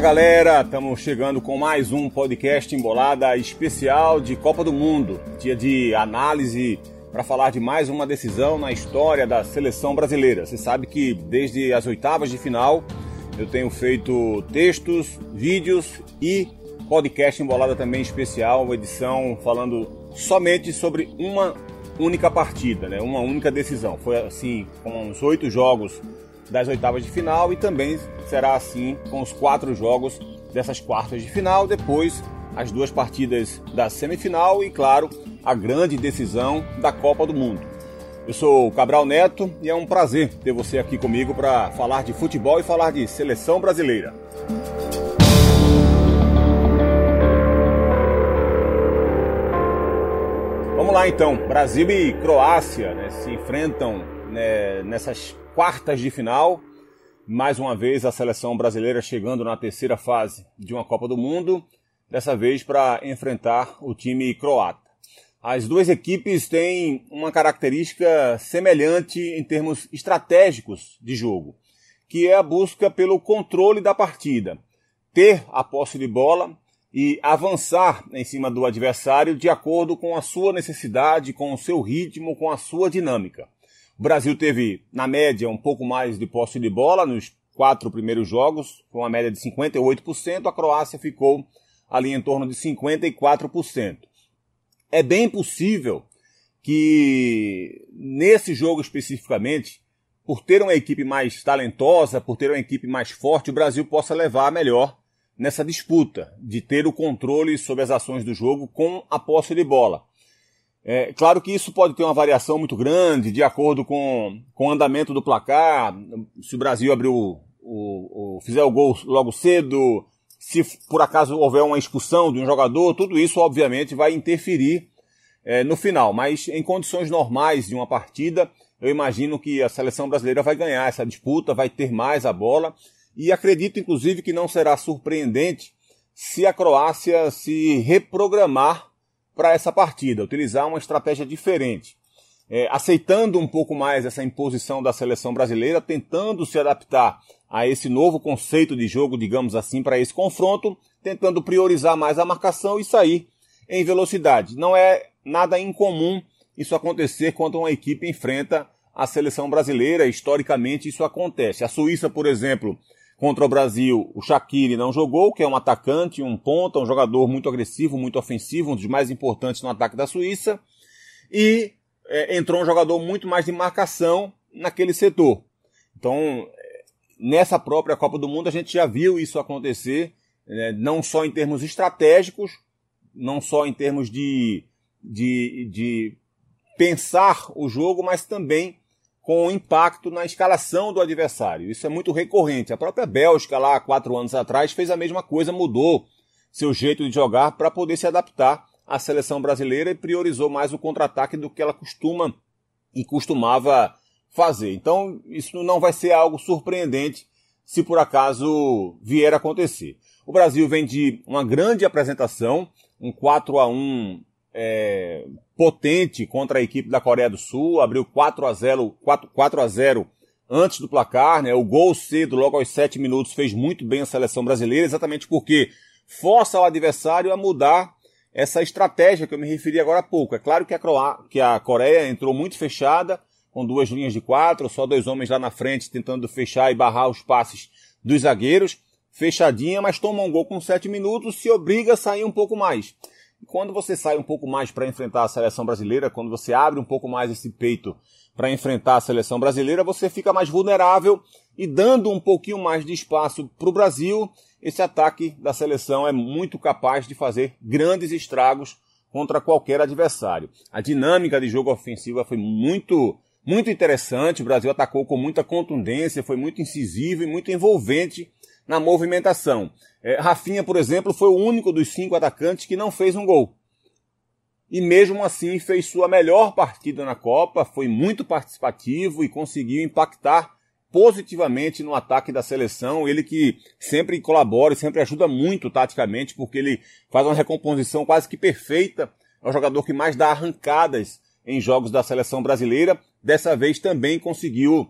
Galera, estamos chegando com mais um podcast Embolada especial de Copa do Mundo, dia de análise para falar de mais uma decisão na história da seleção brasileira. Você sabe que desde as oitavas de final eu tenho feito textos, vídeos e podcast Embolada também especial, uma edição falando somente sobre uma única partida, né? uma única decisão. Foi assim, com os oito jogos das oitavas de final e também será assim com os quatro jogos dessas quartas de final, depois as duas partidas da semifinal e, claro, a grande decisão da Copa do Mundo. Eu sou o Cabral Neto e é um prazer ter você aqui comigo para falar de futebol e falar de seleção brasileira. Vamos lá então, Brasil e Croácia né, se enfrentam né, nessas quartas de final. Mais uma vez a seleção brasileira chegando na terceira fase de uma Copa do Mundo, dessa vez para enfrentar o time croata. As duas equipes têm uma característica semelhante em termos estratégicos de jogo, que é a busca pelo controle da partida, ter a posse de bola e avançar em cima do adversário de acordo com a sua necessidade, com o seu ritmo, com a sua dinâmica. O Brasil teve, na média, um pouco mais de posse de bola nos quatro primeiros jogos, com uma média de 58%. A Croácia ficou ali em torno de 54%. É bem possível que nesse jogo especificamente, por ter uma equipe mais talentosa, por ter uma equipe mais forte, o Brasil possa levar melhor nessa disputa de ter o controle sobre as ações do jogo com a posse de bola. É, claro que isso pode ter uma variação muito grande de acordo com, com o andamento do placar. Se o Brasil abrir o, o, o, fizer o gol logo cedo, se por acaso houver uma expulsão de um jogador, tudo isso obviamente vai interferir é, no final. Mas em condições normais de uma partida, eu imagino que a seleção brasileira vai ganhar essa disputa, vai ter mais a bola. E acredito, inclusive, que não será surpreendente se a Croácia se reprogramar para essa partida, utilizar uma estratégia diferente. É, aceitando um pouco mais essa imposição da seleção brasileira, tentando se adaptar a esse novo conceito de jogo, digamos assim, para esse confronto, tentando priorizar mais a marcação e sair em velocidade. Não é nada incomum isso acontecer quando uma equipe enfrenta a seleção brasileira. Historicamente, isso acontece. A Suíça, por exemplo, Contra o Brasil, o Shaqiri não jogou, que é um atacante, um ponta, um jogador muito agressivo, muito ofensivo, um dos mais importantes no ataque da Suíça. E é, entrou um jogador muito mais de marcação naquele setor. Então, nessa própria Copa do Mundo, a gente já viu isso acontecer, né, não só em termos estratégicos, não só em termos de, de, de pensar o jogo, mas também com impacto na escalação do adversário. Isso é muito recorrente. A própria Bélgica, lá quatro anos atrás, fez a mesma coisa, mudou seu jeito de jogar para poder se adaptar à seleção brasileira e priorizou mais o contra-ataque do que ela costuma e costumava fazer. Então, isso não vai ser algo surpreendente se por acaso vier a acontecer. O Brasil vem de uma grande apresentação, um 4 a 1 é, potente contra a equipe da Coreia do Sul, abriu 4 a 0, 4, 4 a 0 antes do placar, né? O gol cedo, logo aos 7 minutos, fez muito bem a seleção brasileira, exatamente porque força o adversário a mudar essa estratégia que eu me referi agora há pouco. É claro que a, Croá que a Coreia entrou muito fechada, com duas linhas de quatro, só dois homens lá na frente tentando fechar e barrar os passes dos zagueiros, fechadinha, mas toma um gol com 7 minutos, se obriga a sair um pouco mais quando você sai um pouco mais para enfrentar a seleção brasileira, quando você abre um pouco mais esse peito para enfrentar a seleção brasileira, você fica mais vulnerável e dando um pouquinho mais de espaço para o Brasil, esse ataque da seleção é muito capaz de fazer grandes estragos contra qualquer adversário. A dinâmica de jogo ofensiva foi muito muito interessante. O Brasil atacou com muita contundência, foi muito incisivo e muito envolvente na movimentação. É, Rafinha, por exemplo, foi o único dos cinco atacantes que não fez um gol. e mesmo assim fez sua melhor partida na Copa, foi muito participativo e conseguiu impactar positivamente no ataque da seleção. Ele que sempre colabora e sempre ajuda muito taticamente, porque ele faz uma recomposição quase que perfeita. É o jogador que mais dá arrancadas em jogos da seleção brasileira. Dessa vez também conseguiu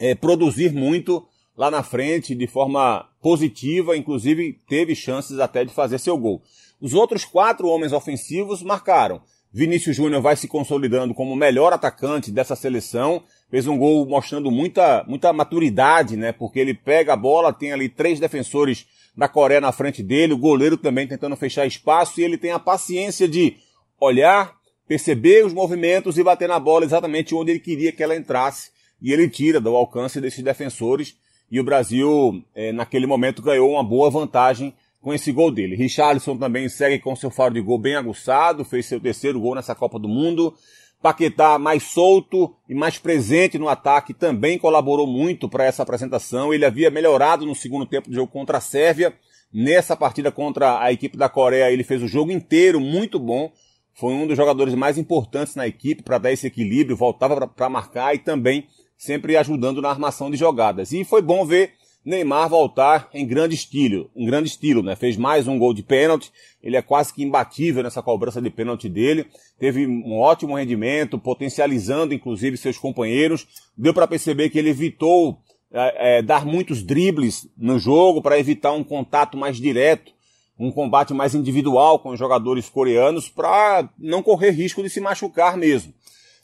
é, produzir muito lá na frente de forma positiva, inclusive teve chances até de fazer seu gol. Os outros quatro homens ofensivos marcaram. Vinícius Júnior vai se consolidando como o melhor atacante dessa seleção. Fez um gol mostrando muita, muita maturidade, né? Porque ele pega a bola, tem ali três defensores da Coreia na frente dele, o goleiro também tentando fechar espaço e ele tem a paciência de olhar, perceber os movimentos e bater na bola exatamente onde ele queria que ela entrasse. E ele tira do alcance desses defensores e o Brasil, eh, naquele momento, ganhou uma boa vantagem com esse gol dele. Richarlison também segue com seu faro de gol bem aguçado, fez seu terceiro gol nessa Copa do Mundo. Paquetá mais solto e mais presente no ataque também colaborou muito para essa apresentação. Ele havia melhorado no segundo tempo do jogo contra a Sérvia. Nessa partida contra a equipe da Coreia, ele fez o jogo inteiro muito bom. Foi um dos jogadores mais importantes na equipe para dar esse equilíbrio, voltava para marcar e também sempre ajudando na armação de jogadas. E foi bom ver Neymar voltar em grande estilo, em grande estilo, né? Fez mais um gol de pênalti, ele é quase que imbatível nessa cobrança de pênalti dele, teve um ótimo rendimento, potencializando inclusive seus companheiros, deu para perceber que ele evitou é, é, dar muitos dribles no jogo para evitar um contato mais direto, um combate mais individual com os jogadores coreanos para não correr risco de se machucar mesmo.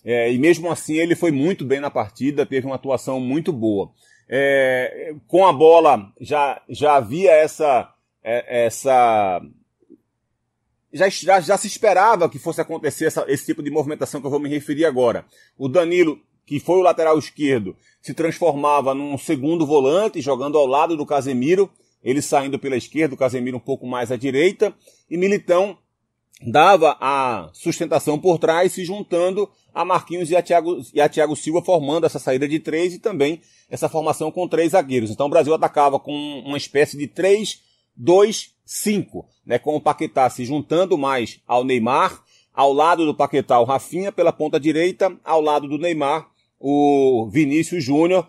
É, e mesmo assim ele foi muito bem na partida, teve uma atuação muito boa. É, com a bola já, já havia essa, é, essa já, já, já, se esperava que fosse acontecer essa, esse tipo de movimentação que eu vou me referir agora. O Danilo, que foi o lateral esquerdo, se transformava num segundo volante, jogando ao lado do Casemiro, ele saindo pela esquerda, o Casemiro um pouco mais à direita, e Militão dava a sustentação por trás, se juntando a Marquinhos e a Thiago, e a Thiago Silva, formando essa saída de três e também essa formação com três zagueiros. Então o Brasil atacava com uma espécie de 3-2-5, né, com o Paquetá se juntando mais ao Neymar, ao lado do Paquetá o Rafinha pela ponta direita, ao lado do Neymar o Vinícius Júnior,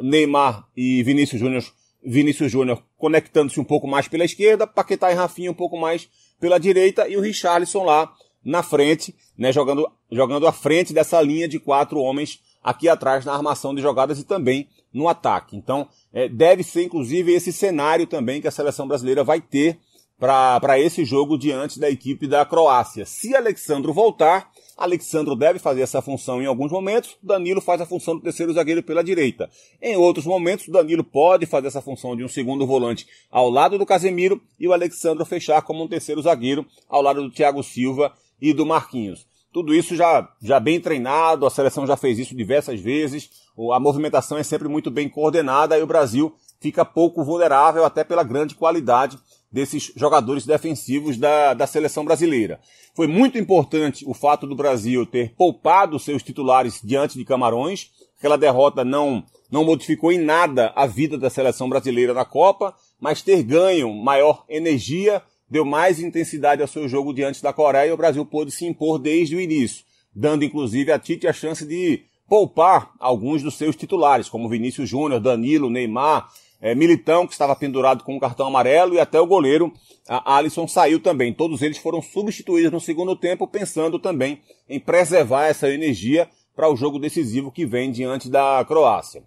Neymar e Vinícius Júnior, Vinícius Júnior conectando-se um pouco mais pela esquerda, Paquetá e Rafinha um pouco mais pela direita e o Richarlison lá na frente, né, jogando, jogando à frente dessa linha de quatro homens aqui atrás na armação de jogadas e também no ataque. Então, é, deve ser inclusive esse cenário também que a seleção brasileira vai ter para esse jogo diante da equipe da Croácia. Se Alexandro voltar, Alexandro deve fazer essa função em alguns momentos, Danilo faz a função do terceiro zagueiro pela direita. Em outros momentos, Danilo pode fazer essa função de um segundo volante ao lado do Casemiro e o Alexandro fechar como um terceiro zagueiro ao lado do Thiago Silva e do Marquinhos. Tudo isso já, já bem treinado, a seleção já fez isso diversas vezes, a movimentação é sempre muito bem coordenada e o Brasil fica pouco vulnerável até pela grande qualidade desses jogadores defensivos da, da seleção brasileira. Foi muito importante o fato do Brasil ter poupado seus titulares diante de Camarões. Aquela derrota não, não modificou em nada a vida da seleção brasileira na Copa, mas ter ganho maior energia deu mais intensidade ao seu jogo diante da Coreia e o Brasil pôde se impor desde o início, dando inclusive a Tite a chance de poupar alguns dos seus titulares, como Vinícius Júnior, Danilo, Neymar, é, Militão, que estava pendurado com um cartão amarelo, e até o goleiro Alisson saiu também. Todos eles foram substituídos no segundo tempo, pensando também em preservar essa energia para o jogo decisivo que vem diante da Croácia.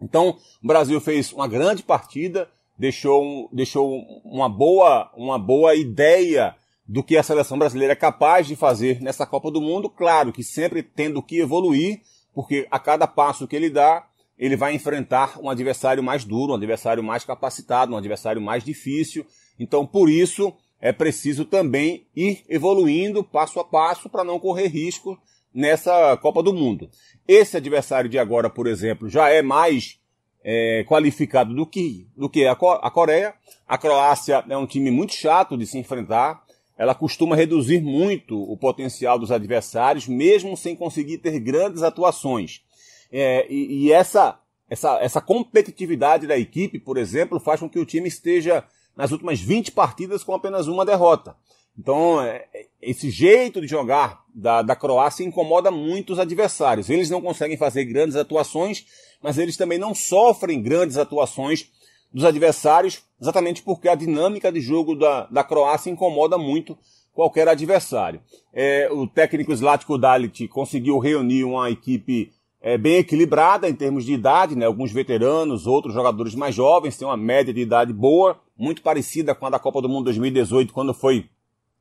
Então, o Brasil fez uma grande partida, deixou, deixou uma, boa, uma boa ideia do que a seleção brasileira é capaz de fazer nessa Copa do Mundo. Claro que sempre tendo que evoluir, porque a cada passo que ele dá, ele vai enfrentar um adversário mais duro, um adversário mais capacitado, um adversário mais difícil. Então, por isso, é preciso também ir evoluindo passo a passo para não correr risco nessa Copa do Mundo. Esse adversário de agora, por exemplo, já é mais é, qualificado do que, do que a Coreia. A Croácia é um time muito chato de se enfrentar. Ela costuma reduzir muito o potencial dos adversários, mesmo sem conseguir ter grandes atuações. É, e, e essa, essa, essa competitividade da equipe, por exemplo, faz com que o time esteja nas últimas 20 partidas com apenas uma derrota. Então, é, esse jeito de jogar da, da Croácia incomoda muito os adversários. Eles não conseguem fazer grandes atuações, mas eles também não sofrem grandes atuações dos adversários, exatamente porque a dinâmica de jogo da, da Croácia incomoda muito qualquer adversário. É, o técnico Zlatko Dalic conseguiu reunir uma equipe é, bem equilibrada em termos de idade, né? alguns veteranos, outros jogadores mais jovens, tem uma média de idade boa, muito parecida com a da Copa do Mundo 2018, quando foi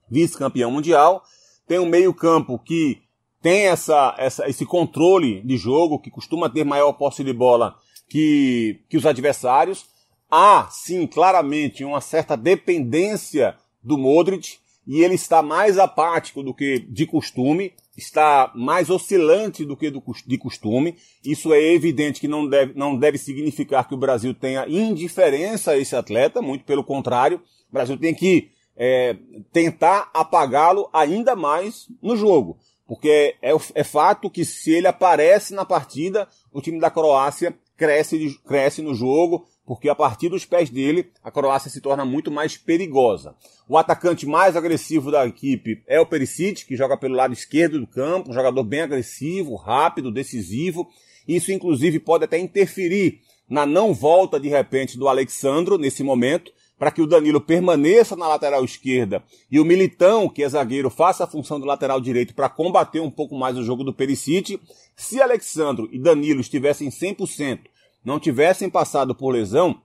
vice-campeão mundial. Tem um meio-campo que tem essa, essa, esse controle de jogo, que costuma ter maior posse de bola que, que os adversários. Há, sim, claramente uma certa dependência do Modric, e ele está mais apático do que de costume, está mais oscilante do que do, de costume. Isso é evidente que não deve, não deve significar que o Brasil tenha indiferença a esse atleta, muito pelo contrário. O Brasil tem que é, tentar apagá-lo ainda mais no jogo. Porque é, é fato que se ele aparece na partida, o time da Croácia cresce, cresce no jogo, porque a partir dos pés dele, a Croácia se torna muito mais perigosa. O atacante mais agressivo da equipe é o Perisic, que joga pelo lado esquerdo do campo, um jogador bem agressivo, rápido, decisivo. Isso, inclusive, pode até interferir na não volta de repente do Alexandro nesse momento, para que o Danilo permaneça na lateral esquerda e o Militão, que é zagueiro, faça a função do lateral direito para combater um pouco mais o jogo do Perisic. Se Alexandro e Danilo estivessem 100%, não tivessem passado por lesão,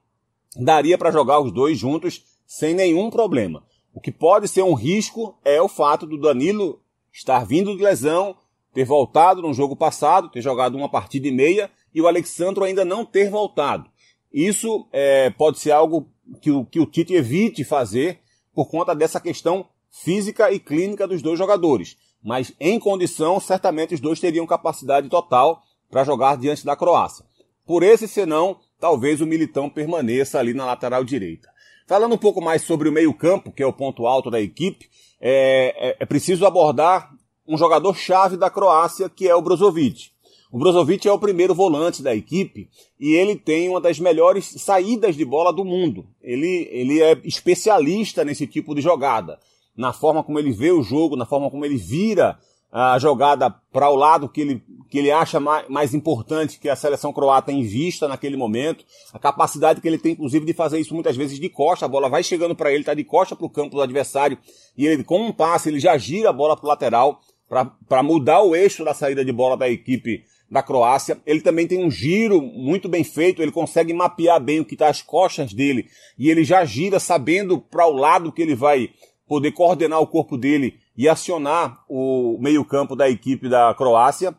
daria para jogar os dois juntos sem nenhum problema. O que pode ser um risco é o fato do Danilo estar vindo de lesão, ter voltado no jogo passado, ter jogado uma partida e meia, e o Alexandro ainda não ter voltado. Isso é, pode ser algo que o, que o Tite evite fazer por conta dessa questão física e clínica dos dois jogadores. Mas em condição, certamente os dois teriam capacidade total para jogar diante da Croácia. Por esse senão, talvez o Militão permaneça ali na lateral direita. Falando um pouco mais sobre o meio-campo, que é o ponto alto da equipe, é, é, é preciso abordar um jogador-chave da Croácia, que é o Brozovic. O Brozovic é o primeiro volante da equipe e ele tem uma das melhores saídas de bola do mundo. Ele, ele é especialista nesse tipo de jogada. Na forma como ele vê o jogo, na forma como ele vira a jogada para o lado que ele, que ele acha mais, mais importante que a seleção croata invista naquele momento, a capacidade que ele tem, inclusive, de fazer isso muitas vezes de costa, a bola vai chegando para ele, está de costa para o campo do adversário, e ele, com um passe, ele já gira a bola para o lateral para mudar o eixo da saída de bola da equipe da Croácia. Ele também tem um giro muito bem feito, ele consegue mapear bem o que está às costas dele. E ele já gira sabendo para o lado que ele vai poder coordenar o corpo dele e acionar o meio-campo da equipe da Croácia.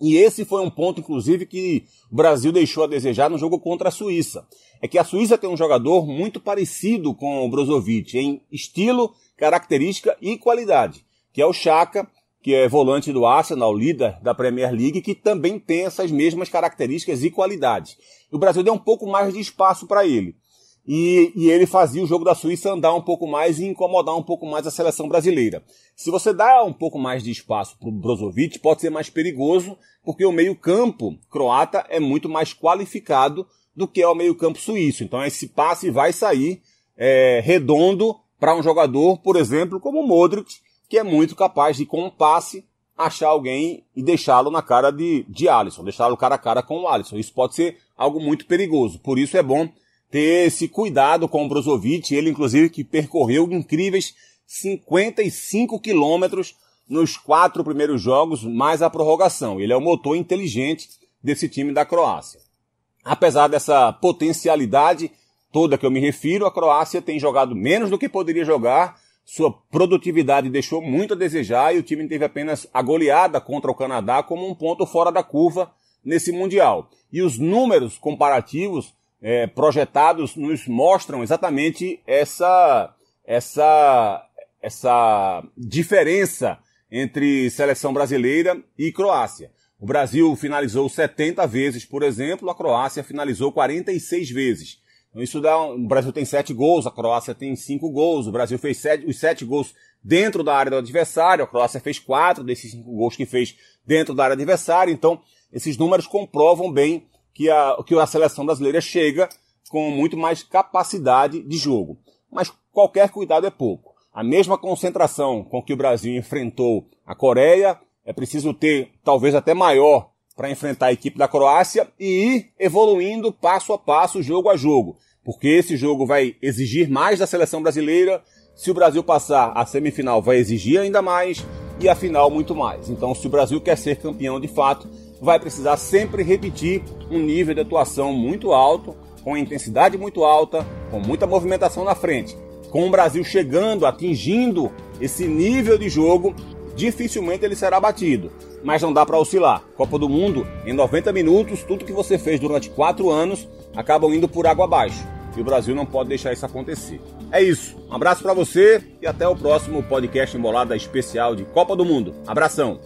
E esse foi um ponto, inclusive, que o Brasil deixou a desejar no jogo contra a Suíça. É que a Suíça tem um jogador muito parecido com o Brozovic em estilo, característica e qualidade, que é o Chaka, que é volante do Arsenal, líder da Premier League, que também tem essas mesmas características e qualidades. O Brasil deu um pouco mais de espaço para ele. E, e, ele fazia o jogo da Suíça andar um pouco mais e incomodar um pouco mais a seleção brasileira. Se você dá um pouco mais de espaço para o Brozovic, pode ser mais perigoso, porque o meio-campo croata é muito mais qualificado do que é o meio-campo suíço. Então esse passe vai sair é, redondo para um jogador, por exemplo, como o Modric, que é muito capaz de, com um passe, achar alguém e deixá-lo na cara de, de Alisson, deixá-lo cara a cara com o Alisson. Isso pode ser algo muito perigoso. Por isso é bom ter esse cuidado com o Brozovic, ele inclusive que percorreu incríveis 55 quilômetros nos quatro primeiros jogos, mais a prorrogação. Ele é o motor inteligente desse time da Croácia. Apesar dessa potencialidade toda que eu me refiro, a Croácia tem jogado menos do que poderia jogar, sua produtividade deixou muito a desejar e o time teve apenas a goleada contra o Canadá como um ponto fora da curva nesse Mundial. E os números comparativos é, projetados nos mostram exatamente essa, essa, essa diferença entre seleção brasileira e Croácia. O Brasil finalizou 70 vezes, por exemplo, a Croácia finalizou 46 vezes. Então isso dá. O Brasil tem sete gols, a Croácia tem cinco gols. O Brasil fez sete, os sete gols dentro da área do adversário, a Croácia fez quatro desses cinco gols que fez dentro da área do adversário. Então, esses números comprovam bem que a, que a seleção brasileira chega com muito mais capacidade de jogo. Mas qualquer cuidado é pouco. a mesma concentração com que o Brasil enfrentou a Coreia, é preciso ter talvez até maior para enfrentar a equipe da Croácia e ir evoluindo passo a passo, jogo a jogo. Porque esse jogo vai exigir mais da seleção brasileira. Se o Brasil passar, a semifinal vai exigir ainda mais e a final muito mais. Então, se o Brasil quer ser campeão de fato, vai precisar sempre repetir um nível de atuação muito alto, com intensidade muito alta, com muita movimentação na frente. Com o Brasil chegando, atingindo esse nível de jogo, dificilmente ele será batido. Mas não dá para oscilar. Copa do Mundo, em 90 minutos, tudo que você fez durante 4 anos acabam indo por água abaixo. E o Brasil não pode deixar isso acontecer. É isso. Um abraço para você e até o próximo podcast Embolada especial de Copa do Mundo. Abração.